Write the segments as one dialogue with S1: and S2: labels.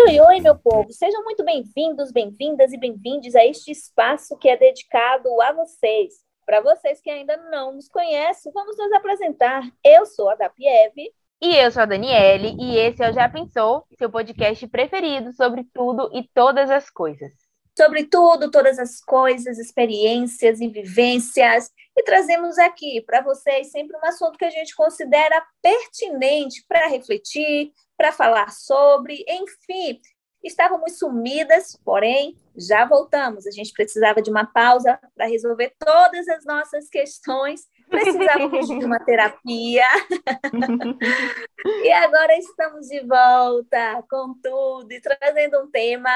S1: Oi, oi, oi, meu povo! Sejam muito bem-vindos, bem-vindas e bem-vindes a este espaço que é dedicado a vocês. Para vocês que ainda não nos conhecem, vamos nos apresentar. Eu sou a Dapiev.
S2: E eu sou a Daniele, e esse é o Já Pensou, seu podcast preferido sobre tudo e todas as coisas.
S1: Sobre tudo, todas as coisas, experiências e vivências. E trazemos aqui para vocês sempre um assunto que a gente considera pertinente para refletir, para falar sobre, enfim, estávamos sumidas, porém já voltamos. A gente precisava de uma pausa para resolver todas as nossas questões, precisávamos de uma terapia. e agora estamos de volta com tudo e trazendo um tema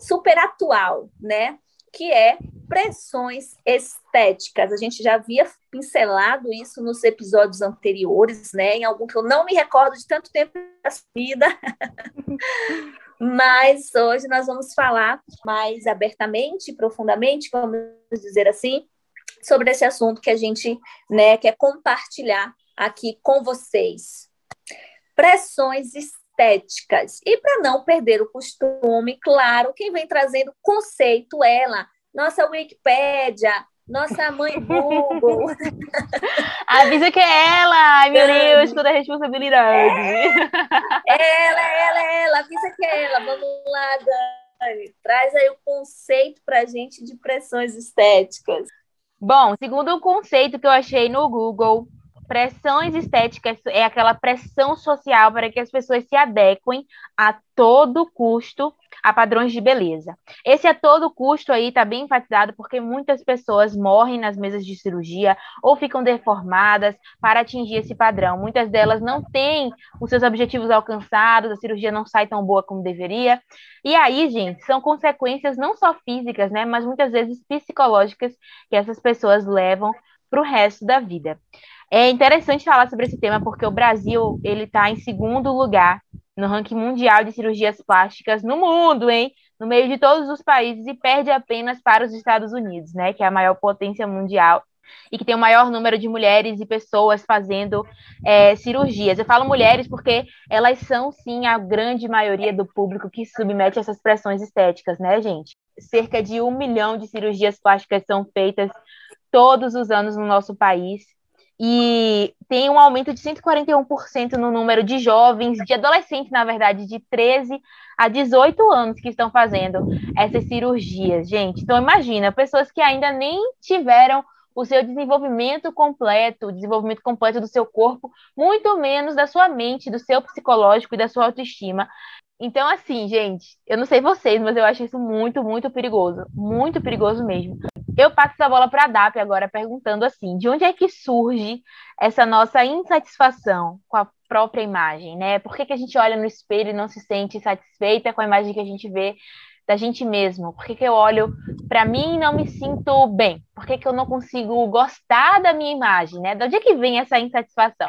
S1: super atual, né? Que é pressões estéticas. A gente já havia pincelado isso nos episódios anteriores, né? Em algum que eu não me recordo de tanto tempo da vida. Mas hoje nós vamos falar mais abertamente, profundamente, vamos dizer assim, sobre esse assunto que a gente né, quer compartilhar aqui com vocês. Pressões estéticas. E para não perder o costume, claro, quem vem trazendo conceito é ela, nossa Wikipédia, nossa mãe Google.
S2: Avisa que é ela! Ai, meu Deus, toda a responsabilidade.
S1: É, ela, ela, ela, avisa que é ela. Vamos lá, Dani. Traz aí o conceito pra gente de pressões estéticas.
S2: Bom, segundo o conceito que eu achei no Google, Pressões estéticas é aquela pressão social para que as pessoas se adequem a todo custo a padrões de beleza. Esse a todo custo aí está bem enfatizado porque muitas pessoas morrem nas mesas de cirurgia ou ficam deformadas para atingir esse padrão. Muitas delas não têm os seus objetivos alcançados, a cirurgia não sai tão boa como deveria. E aí, gente, são consequências não só físicas, né, mas muitas vezes psicológicas que essas pessoas levam para o resto da vida. É interessante falar sobre esse tema porque o Brasil ele está em segundo lugar no ranking mundial de cirurgias plásticas no mundo, hein? No meio de todos os países e perde apenas para os Estados Unidos, né? Que é a maior potência mundial e que tem o maior número de mulheres e pessoas fazendo é, cirurgias. Eu falo mulheres porque elas são, sim, a grande maioria do público que submete essas pressões estéticas, né, gente? Cerca de um milhão de cirurgias plásticas são feitas todos os anos no nosso país e tem um aumento de 141% no número de jovens, de adolescentes, na verdade, de 13 a 18 anos que estão fazendo essas cirurgias, gente. Então, imagina, pessoas que ainda nem tiveram o seu desenvolvimento completo, o desenvolvimento completo do seu corpo, muito menos da sua mente, do seu psicológico e da sua autoestima. Então, assim, gente, eu não sei vocês, mas eu acho isso muito, muito perigoso. Muito perigoso mesmo. Eu passo essa bola para a DAP agora, perguntando assim: de onde é que surge essa nossa insatisfação com a própria imagem, né? Por que, que a gente olha no espelho e não se sente satisfeita com a imagem que a gente vê da gente mesmo? Por que, que eu olho para mim e não me sinto bem? Por que, que eu não consigo gostar da minha imagem, né? De onde é que vem essa insatisfação?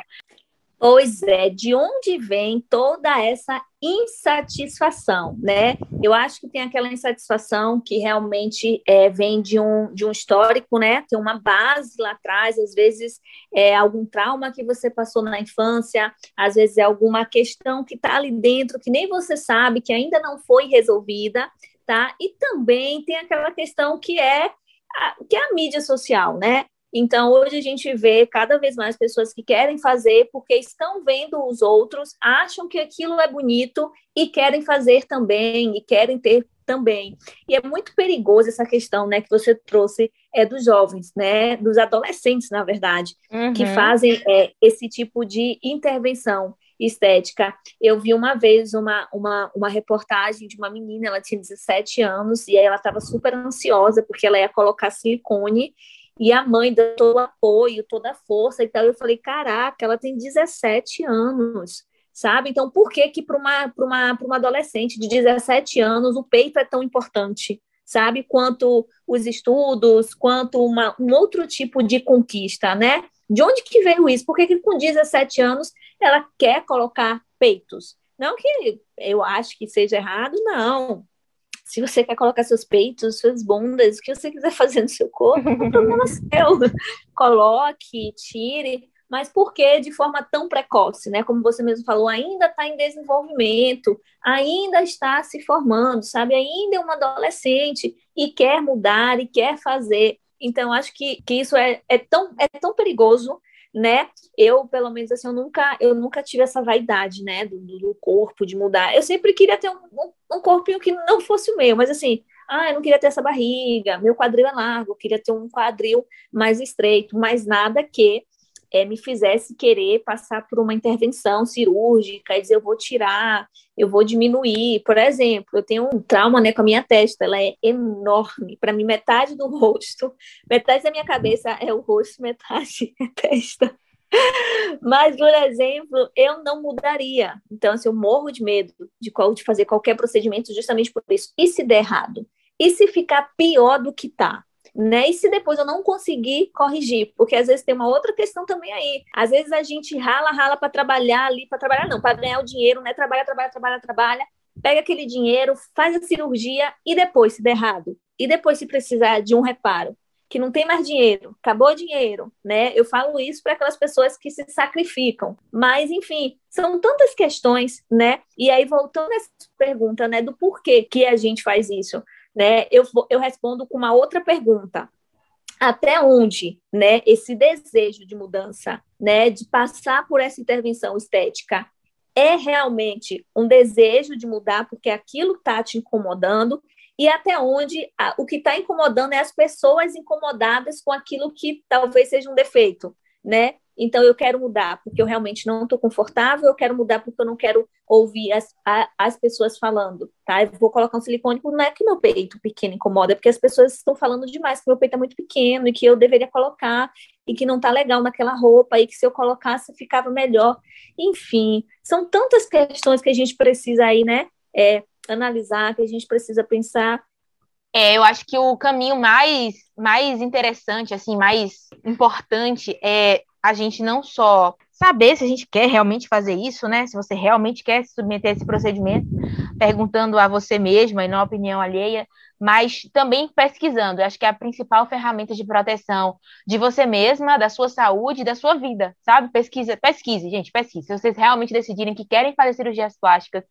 S1: Pois é, de onde vem toda essa insatisfação, né? Eu acho que tem aquela insatisfação que realmente é, vem de um, de um histórico, né? Tem uma base lá atrás, às vezes é algum trauma que você passou na infância, às vezes é alguma questão que está ali dentro que nem você sabe, que ainda não foi resolvida, tá? E também tem aquela questão que é que é a mídia social, né? Então, hoje a gente vê cada vez mais pessoas que querem fazer porque estão vendo os outros, acham que aquilo é bonito e querem fazer também, e querem ter também. E é muito perigoso essa questão, né, que você trouxe é dos jovens, né, dos adolescentes, na verdade, uhum. que fazem é, esse tipo de intervenção estética. Eu vi uma vez uma, uma, uma reportagem de uma menina, ela tinha 17 anos, e aí ela estava super ansiosa porque ela ia colocar silicone e a mãe deu todo o apoio, toda a força e tal. Eu falei, caraca, ela tem 17 anos, sabe? Então, por que que para uma, uma, uma adolescente de 17 anos o peito é tão importante, sabe? Quanto os estudos, quanto uma, um outro tipo de conquista, né? De onde que veio isso? Por que, que com 17 anos ela quer colocar peitos? Não que eu acho que seja errado, não. Se você quer colocar seus peitos, suas bundas, o que você quiser fazer no seu corpo, é um problema seu. Coloque, tire, mas por que de forma tão precoce, né? Como você mesmo falou, ainda está em desenvolvimento, ainda está se formando, sabe? Ainda é uma adolescente e quer mudar e quer fazer. Então, acho que, que isso é, é, tão, é tão perigoso né? Eu, pelo menos assim, eu nunca, eu nunca tive essa vaidade, né, do, do corpo, de mudar. Eu sempre queria ter um, um, um corpinho que não fosse o meu, mas assim, ah, eu não queria ter essa barriga, meu quadril é largo, eu queria ter um quadril mais estreito, mas nada que é, me fizesse querer passar por uma intervenção cirúrgica e dizer eu vou tirar, eu vou diminuir. Por exemplo, eu tenho um trauma né, com a minha testa, ela é enorme. Para mim, metade do rosto, metade da minha cabeça é o rosto, metade é a testa. Mas, por exemplo, eu não mudaria. Então, assim, eu morro de medo de, qual, de fazer qualquer procedimento justamente por isso. E se der errado? E se ficar pior do que tá? Né? E se depois eu não conseguir corrigir, porque às vezes tem uma outra questão também aí. Às vezes a gente rala, rala para trabalhar ali, para trabalhar não, para ganhar o dinheiro, né? Trabalha, trabalha, trabalha, trabalha, pega aquele dinheiro, faz a cirurgia e depois se der errado, e depois se precisar de um reparo, que não tem mais dinheiro, acabou o dinheiro, né? Eu falo isso para aquelas pessoas que se sacrificam. Mas, enfim, são tantas questões, né? E aí, voltando essa pergunta, né, do porquê que a gente faz isso né, eu, eu respondo com uma outra pergunta. Até onde, né, esse desejo de mudança, né, de passar por essa intervenção estética é realmente um desejo de mudar porque aquilo está te incomodando e até onde a, o que está incomodando é as pessoas incomodadas com aquilo que talvez seja um defeito, né? Então, eu quero mudar porque eu realmente não estou confortável, eu quero mudar porque eu não quero ouvir as, a, as pessoas falando, tá? Eu vou colocar um silicone, não é que meu peito pequeno incomoda, é porque as pessoas estão falando demais que meu peito é muito pequeno e que eu deveria colocar e que não tá legal naquela roupa e que se eu colocasse ficava melhor. Enfim, são tantas questões que a gente precisa aí, né, é, analisar, que a gente precisa pensar
S2: é, eu acho que o caminho mais, mais interessante, assim, mais importante é a gente não só saber se a gente quer realmente fazer isso, né? Se você realmente quer se submeter a esse procedimento, perguntando a você mesma e não a opinião alheia, mas também pesquisando. Eu acho que é a principal ferramenta de proteção de você mesma, da sua saúde, da sua vida, sabe? Pesquisa, pesquise, gente, pesquise. Se vocês realmente decidirem que querem fazer cirurgias plásticas,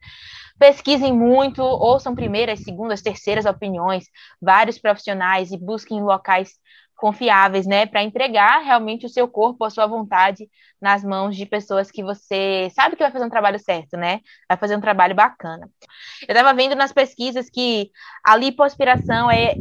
S2: pesquisem muito, ouçam primeiras, segundas, terceiras opiniões, vários profissionais e busquem locais confiáveis, né, para entregar realmente o seu corpo, a sua vontade nas mãos de pessoas que você sabe que vai fazer um trabalho certo, né? Vai fazer um trabalho bacana. Eu estava vendo nas pesquisas que a lipoaspiração é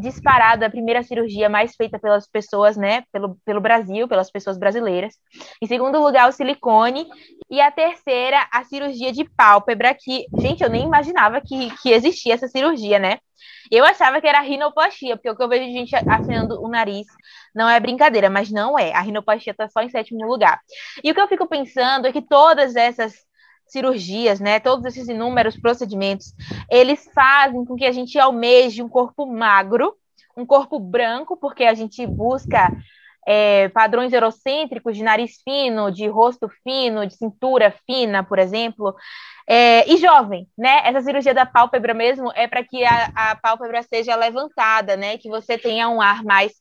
S2: disparada a primeira cirurgia mais feita pelas pessoas, né, pelo, pelo Brasil, pelas pessoas brasileiras. Em segundo lugar, o silicone. E a terceira, a cirurgia de pálpebra, que, gente, eu nem imaginava que, que existia essa cirurgia, né? Eu achava que era rinoplastia, porque o que eu vejo de gente afinando o nariz não é brincadeira, mas não é. A rinoplastia está só em sétimo lugar. E o que eu fico pensando é que todas essas cirurgias, né, todos esses inúmeros procedimentos, eles fazem com que a gente almeje um corpo magro, um corpo branco, porque a gente busca é, padrões eurocêntricos de nariz fino, de rosto fino, de cintura fina, por exemplo, é, e jovem, né? Essa cirurgia da pálpebra mesmo é para que a, a, pálpebra seja levantada, né? Que você tenha um ar mais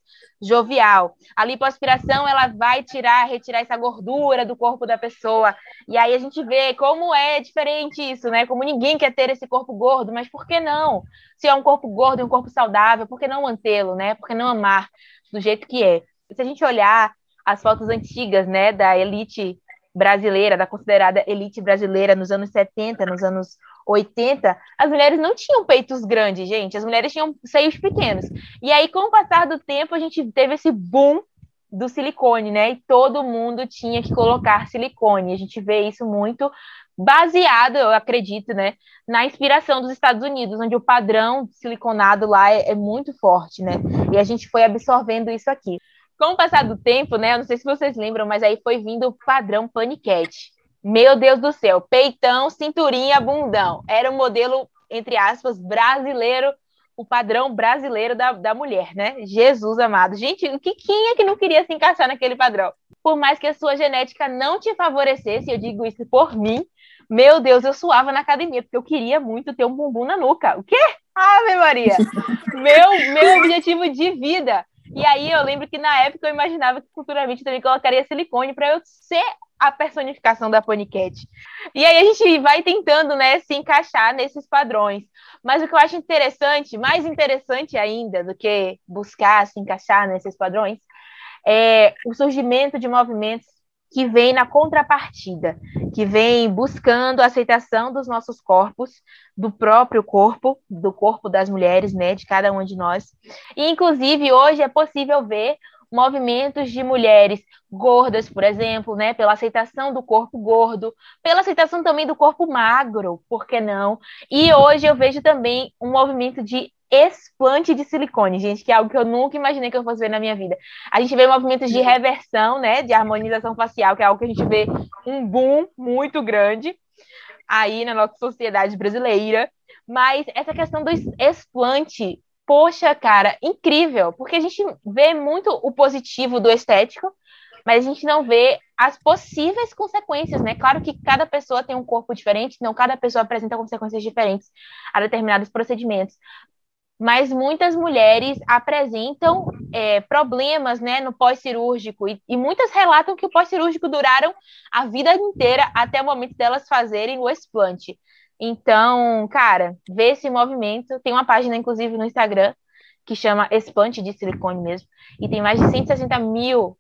S2: jovial. A lipoaspiração ela vai tirar, retirar essa gordura do corpo da pessoa. E aí a gente vê como é diferente isso, né? Como ninguém quer ter esse corpo gordo, mas por que não? Se é um corpo gordo e um corpo saudável, por que não mantê-lo, né? Por que não amar do jeito que é? Se a gente olhar as fotos antigas, né, da elite brasileira, da considerada elite brasileira nos anos 70, nos anos 80, as mulheres não tinham peitos grandes, gente, as mulheres tinham seios pequenos. E aí, com o passar do tempo, a gente teve esse boom do silicone, né? E todo mundo tinha que colocar silicone. A gente vê isso muito baseado, eu acredito, né, na inspiração dos Estados Unidos, onde o padrão siliconado lá é, é muito forte, né? E a gente foi absorvendo isso aqui. Com o passar do tempo, né? Eu não sei se vocês lembram, mas aí foi vindo o padrão paniquete. Meu Deus do céu, peitão, cinturinha, bundão. Era o modelo, entre aspas, brasileiro, o padrão brasileiro da, da mulher, né? Jesus amado. Gente, o que, quem é que não queria se encaixar naquele padrão? Por mais que a sua genética não te favorecesse, eu digo isso por mim, meu Deus, eu suava na academia, porque eu queria muito ter um bumbum na nuca. O quê? Ave Maria! meu, meu objetivo de vida E aí eu lembro que na época eu imaginava que futuramente também colocaria silicone para eu ser a personificação da paniquete. E aí a gente vai tentando, né, se encaixar nesses padrões. Mas o que eu acho interessante, mais interessante ainda do que buscar se encaixar nesses padrões, é o surgimento de movimentos que vem na contrapartida, que vem buscando a aceitação dos nossos corpos, do próprio corpo, do corpo das mulheres, né, de cada uma de nós. E inclusive hoje é possível ver movimentos de mulheres gordas, por exemplo, né, pela aceitação do corpo gordo, pela aceitação também do corpo magro, por que não? E hoje eu vejo também um movimento de explante de silicone, gente, que é algo que eu nunca imaginei que eu fosse ver na minha vida. A gente vê movimentos de reversão, né, de harmonização facial, que é algo que a gente vê um boom muito grande aí na nossa sociedade brasileira. Mas essa questão do explante, poxa, cara, incrível, porque a gente vê muito o positivo do estético, mas a gente não vê as possíveis consequências, né? Claro que cada pessoa tem um corpo diferente, não cada pessoa apresenta consequências diferentes a determinados procedimentos mas muitas mulheres apresentam é, problemas né, no pós-cirúrgico e, e, muitas relatam que o pós-cirúrgico duraram a vida inteira até o momento delas fazerem o explante. Então, cara, vê esse movimento. Tem uma página, inclusive, no Instagram que chama Explante de Silicone mesmo, e tem mais de 160 mil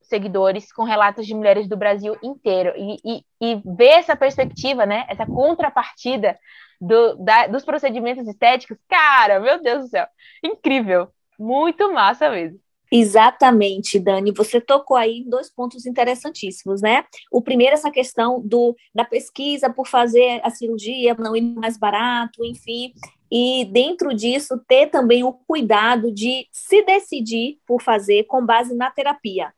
S2: seguidores com relatos de mulheres do Brasil inteiro. E, e, e ver essa perspectiva, né, essa contrapartida do, da, dos procedimentos estéticos, cara, meu Deus do céu, incrível, muito massa mesmo.
S1: Exatamente, Dani. Você tocou aí em dois pontos interessantíssimos, né? O primeiro, essa questão do, da pesquisa por fazer a cirurgia, não ir mais barato, enfim. E dentro disso, ter também o cuidado de se decidir por fazer com base na terapia.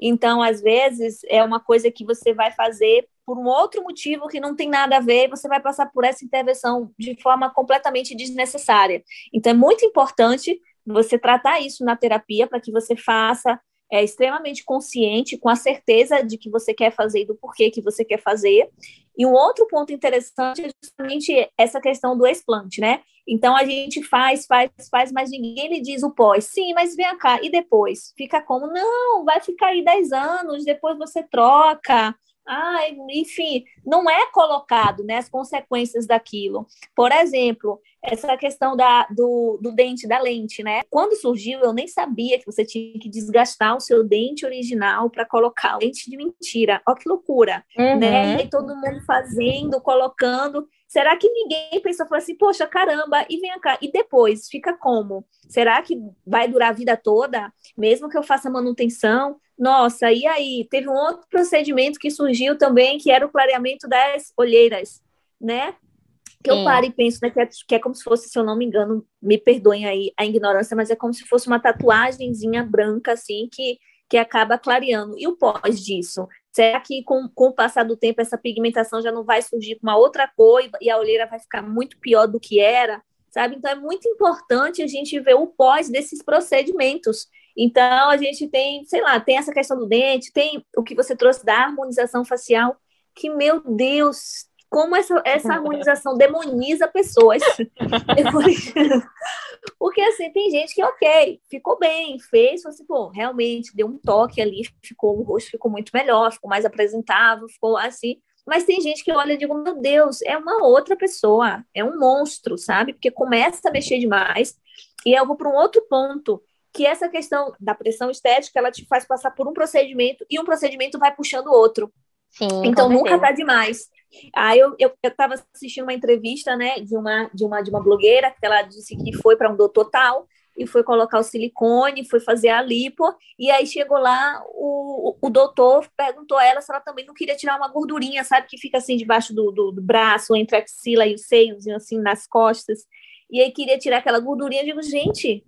S1: Então, às vezes, é uma coisa que você vai fazer por um outro motivo que não tem nada a ver, você vai passar por essa intervenção de forma completamente desnecessária. Então, é muito importante você tratar isso na terapia para que você faça é, extremamente consciente, com a certeza de que você quer fazer e do porquê que você quer fazer. E um outro ponto interessante é justamente essa questão do explante, né? Então a gente faz, faz, faz, mas ninguém lhe diz o pós. Sim, mas vem cá, e depois? Fica como? Não, vai ficar aí 10 anos, depois você troca. Ah, enfim, não é colocado né, as consequências daquilo. Por exemplo, essa questão da, do, do dente, da lente, né? Quando surgiu, eu nem sabia que você tinha que desgastar o seu dente original para colocar lente de mentira. Olha que loucura, uhum. né? E todo mundo fazendo, colocando. Será que ninguém pensou assim, poxa, caramba, e vem cá, e depois, fica como? Será que vai durar a vida toda, mesmo que eu faça manutenção? Nossa, e aí? Teve um outro procedimento que surgiu também, que era o clareamento das olheiras, né? Que eu paro e penso, né, que é, que é, como se fosse, se eu não me engano, me perdoem aí a ignorância, mas é como se fosse uma tatuagemzinha branca, assim, que, que acaba clareando. E o pós disso? Será que com, com o passar do tempo essa pigmentação já não vai surgir com uma outra cor e, e a olheira vai ficar muito pior do que era? Sabe? Então é muito importante a gente ver o pós desses procedimentos. Então, a gente tem, sei lá, tem essa questão do dente, tem o que você trouxe da harmonização facial, que, meu Deus, como essa, essa harmonização demoniza pessoas. Porque, assim, tem gente que, ok, ficou bem, fez, assim, pô, realmente deu um toque ali, ficou, o rosto ficou muito melhor, ficou mais apresentável, ficou assim. Mas tem gente que olha e digo, meu Deus, é uma outra pessoa, é um monstro, sabe? Porque começa a mexer demais. E eu vou para um outro ponto, que essa questão da pressão estética, ela te faz passar por um procedimento e um procedimento vai puxando o outro. Sim, então nunca tá demais. Aí eu, eu, eu tava assistindo uma entrevista, né, de uma, de uma, de uma blogueira, que ela disse que foi para um doutor tal, e foi colocar o silicone, foi fazer a lipo, e aí chegou lá, o, o doutor perguntou a ela se ela também não queria tirar uma gordurinha, sabe, que fica assim debaixo do, do, do braço, entre a axila e os seios, assim, nas costas, e aí queria tirar aquela gordurinha, eu digo, gente,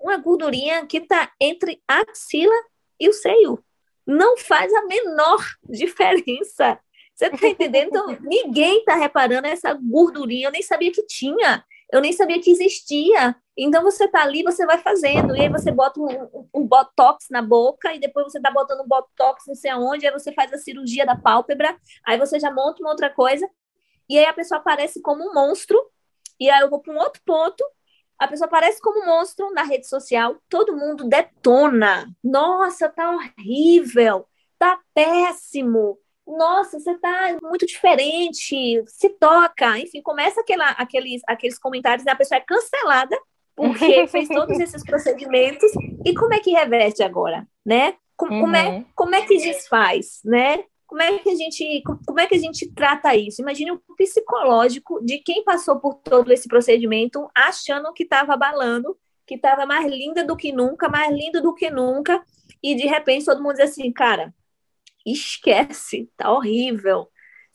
S1: uma gordurinha que está entre a axila e o seio. Não faz a menor diferença. Você está entendendo? Então, ninguém está reparando essa gordurinha. Eu nem sabia que tinha. Eu nem sabia que existia. Então, você está ali, você vai fazendo. E aí, você bota um, um, botox na boca. E depois, você está botando um botox não sei aonde. Aí, você faz a cirurgia da pálpebra. Aí, você já monta uma outra coisa. E aí, a pessoa aparece como um monstro. E aí, eu vou para um outro ponto a pessoa aparece como um monstro na rede social, todo mundo detona. Nossa, tá horrível, tá péssimo. Nossa, você tá muito diferente, se toca. Enfim, começa aquela, aqueles, aqueles comentários e a pessoa é cancelada porque fez todos esses procedimentos. E como é que reverte agora, né? Como, uhum. como, é, uhum. como é que desfaz, né? Como é que a gente, como é que a gente trata isso? Imagine o psicológico de quem passou por todo esse procedimento achando que estava abalando, que estava mais linda do que nunca, mais lindo do que nunca, e de repente todo mundo diz assim, cara, esquece, tá horrível,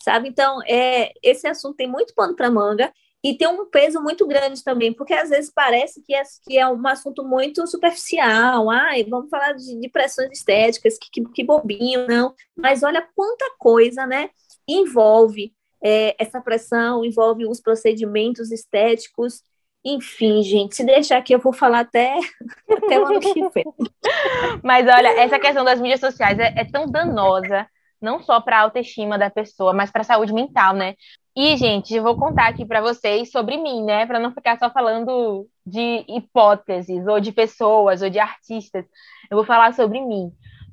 S1: sabe? Então, é, esse assunto tem muito pano para manga e tem um peso muito grande também, porque às vezes parece que é, que é um assunto muito superficial. Ai, vamos falar de, de pressões estéticas, que, que, que, bobinho, não. Mas olha quanta coisa, né? Envolve é, essa pressão, envolve os procedimentos estéticos. Enfim, gente, se deixar aqui, eu vou falar até, até o ano que vem.
S2: Mas olha, essa questão das mídias sociais é, é tão danosa não só para a autoestima da pessoa, mas para a saúde mental, né? E, gente, eu vou contar aqui para vocês sobre mim, né? Para não ficar só falando de hipóteses, ou de pessoas, ou de artistas. Eu vou falar sobre mim.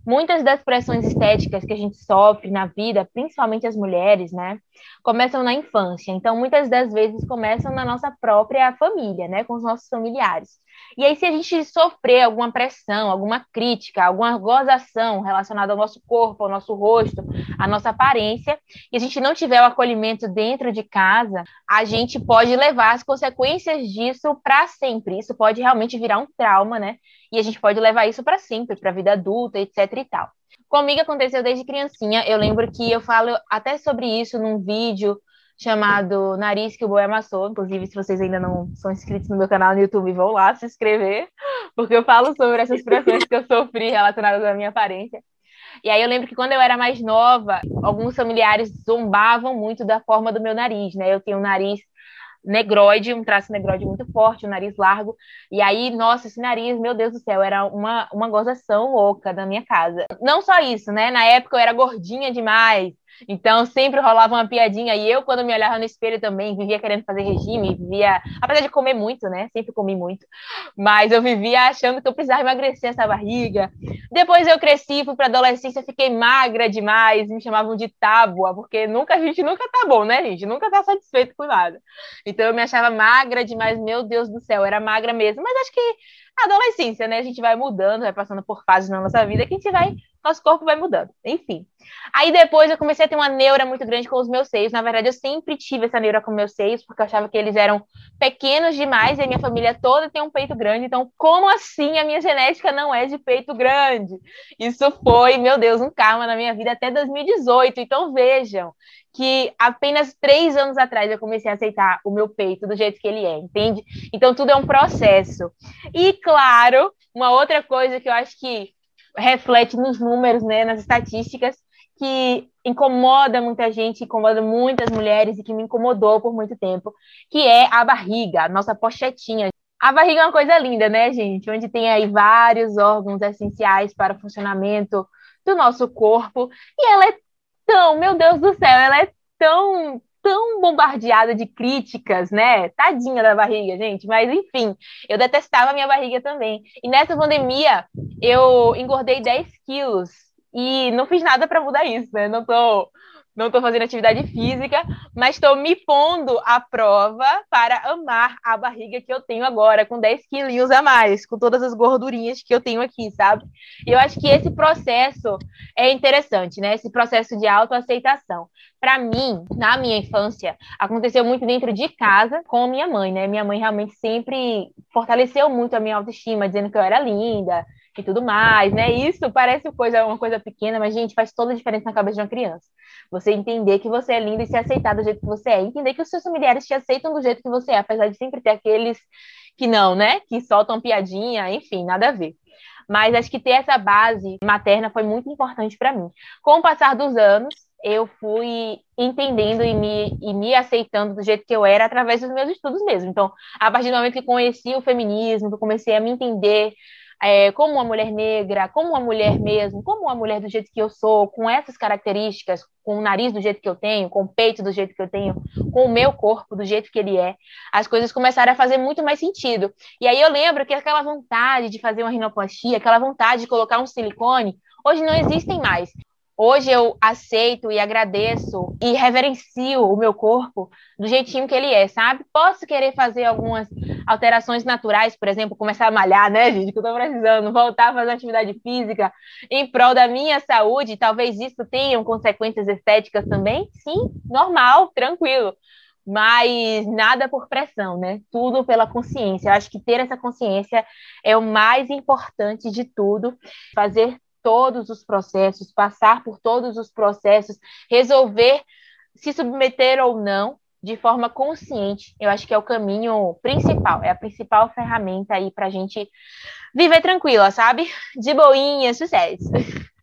S2: Muitas das pressões estéticas que a gente sofre na vida, principalmente as mulheres, né? Começam na infância. Então, muitas das vezes começam na nossa própria família, né? Com os nossos familiares. E aí, se a gente sofrer alguma pressão, alguma crítica, alguma gozação relacionada ao nosso corpo, ao nosso rosto, à nossa aparência, e a gente não tiver o acolhimento dentro de casa, a gente pode levar as consequências disso para sempre. Isso pode realmente virar um trauma, né? E a gente pode levar isso para sempre, para a vida adulta, etc e tal. Comigo aconteceu desde criancinha. Eu lembro que eu falo até sobre isso num vídeo chamado Nariz que o Boi Amassou. Inclusive, se vocês ainda não são inscritos no meu canal no YouTube, vão lá se inscrever, porque eu falo sobre essas pressões que eu sofri relacionadas à minha aparência. E aí eu lembro que quando eu era mais nova, alguns familiares zombavam muito da forma do meu nariz, né? Eu tenho um nariz negroide, um traço negroide muito forte, um nariz largo. E aí, nossa, esse nariz, meu Deus do céu, era uma, uma gozação louca da minha casa. Não só isso, né? Na época eu era gordinha demais. Então sempre rolava uma piadinha. E eu, quando me olhava no espelho também, vivia querendo fazer regime, vivia. Apesar de comer muito, né? Sempre comi muito. Mas eu vivia achando que eu precisava emagrecer essa barriga. Depois eu cresci, fui para adolescência, fiquei magra demais, me chamavam de tábua, porque nunca a gente nunca tá bom, né, gente? Nunca tá satisfeito com nada. Então eu me achava magra demais, meu Deus do céu, era magra mesmo. Mas acho que adolescência, né? A gente vai mudando, vai passando por fases na nossa vida que a gente vai, nosso corpo vai mudando. Enfim. Aí depois eu comecei a ter uma neura muito grande com os meus seios. Na verdade, eu sempre tive essa neura com meus seios, porque eu achava que eles eram pequenos demais e a minha família toda tem um peito grande. Então, como assim a minha genética não é de peito grande? Isso foi, meu Deus, um karma na minha vida até 2018. Então, vejam que apenas três anos atrás eu comecei a aceitar o meu peito do jeito que ele é, entende? Então, tudo é um processo. E, claro, uma outra coisa que eu acho que reflete nos números, né, nas estatísticas, que incomoda muita gente, incomoda muitas mulheres e que me incomodou por muito tempo, que é a barriga, a nossa pochetinha. A barriga é uma coisa linda, né, gente? Onde tem aí vários órgãos essenciais para o funcionamento do nosso corpo. E ela é tão, meu Deus do céu, ela é tão, tão bombardeada de críticas, né? Tadinha da barriga, gente. Mas enfim, eu detestava a minha barriga também. E nessa pandemia, eu engordei 10 quilos e não fiz nada para mudar isso, né? Não tô, não tô fazendo atividade física, mas estou me pondo à prova para amar a barriga que eu tenho agora, com 10 quilinhos a mais, com todas as gordurinhas que eu tenho aqui, sabe? E eu acho que esse processo é interessante, né? Esse processo de autoaceitação. Para mim, na minha infância, aconteceu muito dentro de casa com minha mãe, né? Minha mãe realmente sempre fortaleceu muito a minha autoestima, dizendo que eu era linda, e tudo mais, né? Isso parece coisa, uma coisa pequena, mas, gente, faz toda a diferença na cabeça de uma criança. Você entender que você é linda e se aceitar do jeito que você é. Entender que os seus familiares te aceitam do jeito que você é, apesar de sempre ter aqueles que não, né? Que soltam piadinha, enfim, nada a ver. Mas acho que ter essa base materna foi muito importante para mim. Com o passar dos anos, eu fui entendendo e me, e me aceitando do jeito que eu era através dos meus estudos mesmo. Então, a partir do momento que conheci o feminismo, que comecei a me entender é, como uma mulher negra, como uma mulher mesmo, como uma mulher do jeito que eu sou, com essas características, com o nariz do jeito que eu tenho, com o peito do jeito que eu tenho, com o meu corpo do jeito que ele é, as coisas começaram a fazer muito mais sentido. E aí eu lembro que aquela vontade de fazer uma rinoplastia, aquela vontade de colocar um silicone, hoje não existem mais. Hoje eu aceito e agradeço e reverencio o meu corpo do jeitinho que ele é, sabe? Posso querer fazer algumas alterações naturais, por exemplo, começar a malhar, né, gente? Que eu tô precisando, voltar a fazer atividade física em prol da minha saúde. Talvez isso tenha consequências estéticas também. Sim, normal, tranquilo. Mas nada por pressão, né? Tudo pela consciência. Eu acho que ter essa consciência é o mais importante de tudo. Fazer todos os processos, passar por todos os processos, resolver se submeter ou não de forma consciente. Eu acho que é o caminho principal, é a principal ferramenta aí para a gente viver tranquila, sabe? De boinha, sucesso.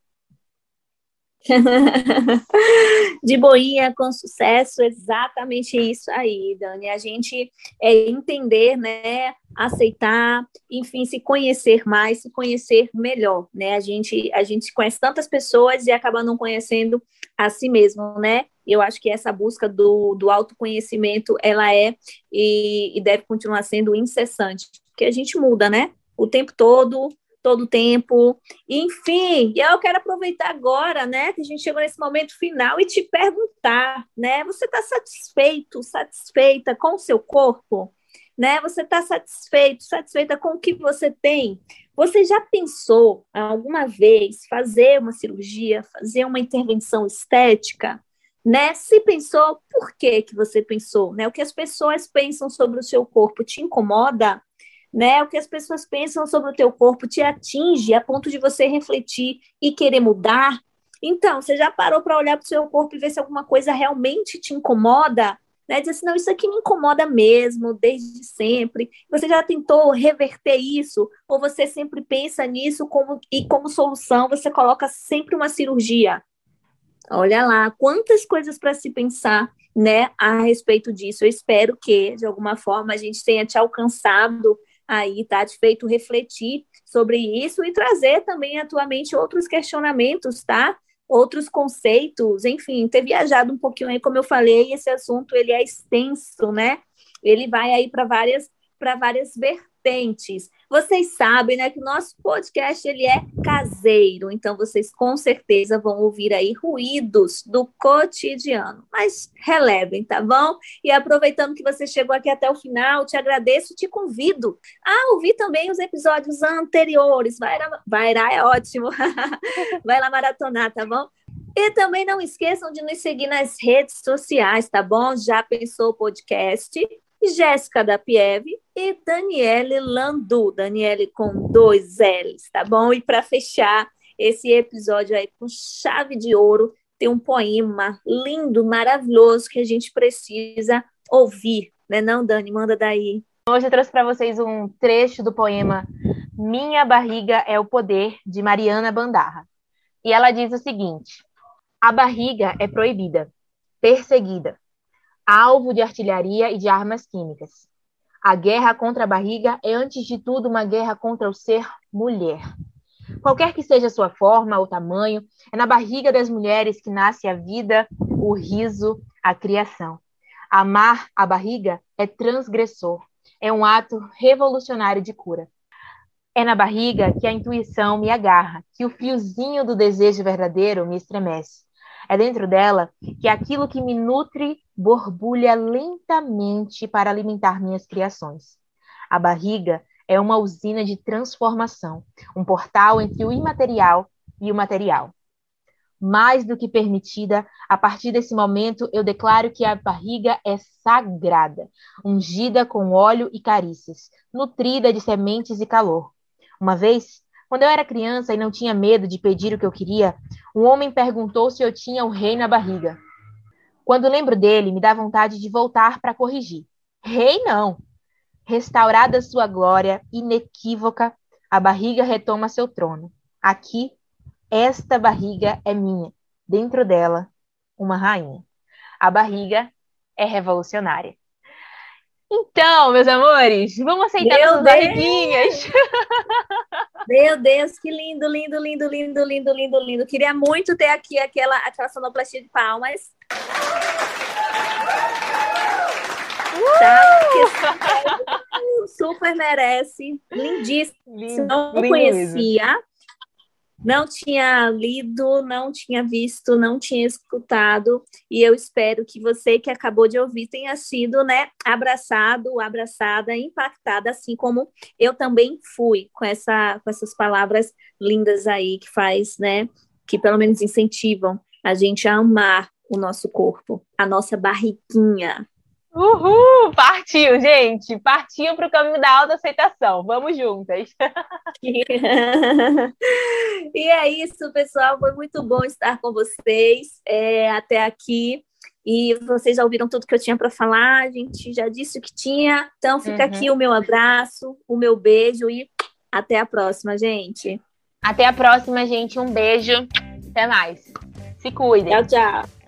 S1: de boinha com sucesso, exatamente isso aí, Dani. A gente é entender, né, aceitar, enfim, se conhecer mais, se conhecer melhor, né? A gente a gente conhece tantas pessoas e acaba não conhecendo a si mesmo, né? Eu acho que essa busca do, do autoconhecimento, ela é e, e deve continuar sendo incessante, porque a gente muda, né? O tempo todo, todo o tempo. Enfim, e eu quero aproveitar agora, né, que a gente chegou nesse momento final e te perguntar, né, você está satisfeito, satisfeita com o seu corpo? Né? Você está satisfeito, satisfeita com o que você tem? Você já pensou alguma vez fazer uma cirurgia, fazer uma intervenção estética? Né? Se pensou, por que que você pensou? Né? O que as pessoas pensam sobre o seu corpo te incomoda? Né? O que as pessoas pensam sobre o teu corpo te atinge a ponto de você refletir e querer mudar. Então, você já parou para olhar para o seu corpo e ver se alguma coisa realmente te incomoda? Né? Assim, não, isso aqui me incomoda mesmo, desde sempre. Você já tentou reverter isso? Ou você sempre pensa nisso como, e como solução você coloca sempre uma cirurgia? Olha lá, quantas coisas para se pensar né, a respeito disso. Eu espero que, de alguma forma, a gente tenha te alcançado aí, tá? Te feito refletir sobre isso e trazer também à tua mente outros questionamentos, tá? Outros conceitos, enfim, ter viajado um pouquinho aí, como eu falei, esse assunto ele é extenso, né? Ele vai aí para várias para várias vertentes. Vocês sabem, né, que o nosso podcast ele é caseiro, então vocês com certeza vão ouvir aí ruídos do cotidiano, mas relevem, tá bom? E aproveitando que você chegou aqui até o final, te agradeço te convido a ouvir também os episódios anteriores. Vai lá, vai lá é ótimo. vai lá maratonar, tá bom? E também não esqueçam de nos seguir nas redes sociais, tá bom? Já pensou o podcast? Jéssica da Pieve e Daniele Landu, Daniele com dois L's, tá bom? E para fechar esse episódio aí com chave de ouro, tem um poema lindo, maravilhoso que a gente precisa ouvir, né não, Dani? Manda daí.
S2: Hoje eu trouxe para vocês um trecho do poema Minha Barriga é o Poder, de Mariana Bandarra. E ela diz o seguinte: A barriga é proibida, perseguida, alvo de artilharia e de armas químicas. A guerra contra a barriga é, antes de tudo, uma guerra contra o ser mulher. Qualquer que seja a sua forma ou tamanho, é na barriga das mulheres que nasce a vida, o riso, a criação. Amar a barriga é transgressor, é um ato revolucionário de cura. É na barriga que a intuição me agarra, que o fiozinho do desejo verdadeiro me estremece. É dentro dela que aquilo que me nutre borbulha lentamente para alimentar minhas criações. A barriga é uma usina de transformação, um portal entre o imaterial e o material. Mais do que permitida, a partir desse momento eu declaro que a barriga é sagrada, ungida com óleo e carícias, nutrida de sementes e calor. Uma vez, quando eu era criança e não tinha medo de pedir o que eu queria, um homem perguntou se eu tinha o rei na barriga. Quando lembro dele, me dá vontade de voltar para corrigir. Rei não. Restaurada sua glória inequívoca, a barriga retoma seu trono. Aqui, esta barriga é minha. Dentro dela, uma rainha. A barriga é revolucionária. Então, meus amores, vamos aceitar Meu as barriguinhas.
S1: Meu Deus, que lindo, lindo, lindo, lindo, lindo, lindo, lindo. Queria muito ter aqui aquela, aquela sonoplastia de palmas. Uh! Tá? Super merece. Lindíssimo. Lindo, Não lindo conhecia. Mesmo não tinha lido, não tinha visto, não tinha escutado, e eu espero que você que acabou de ouvir tenha sido, né, abraçado, abraçada, impactada, assim como eu também fui com essa com essas palavras lindas aí que faz, né, que pelo menos incentivam a gente a amar o nosso corpo, a nossa barriguinha,
S2: Uhul! Partiu, gente! Partiu para o caminho da autoaceitação. Vamos juntas!
S1: e é isso, pessoal. Foi muito bom estar com vocês é, até aqui. E vocês já ouviram tudo que eu tinha para falar. A gente já disse o que tinha. Então, fica uhum. aqui o meu abraço, o meu beijo e até a próxima, gente.
S2: Até a próxima, gente. Um beijo. Até mais. Se cuidem.
S1: Tchau, tchau.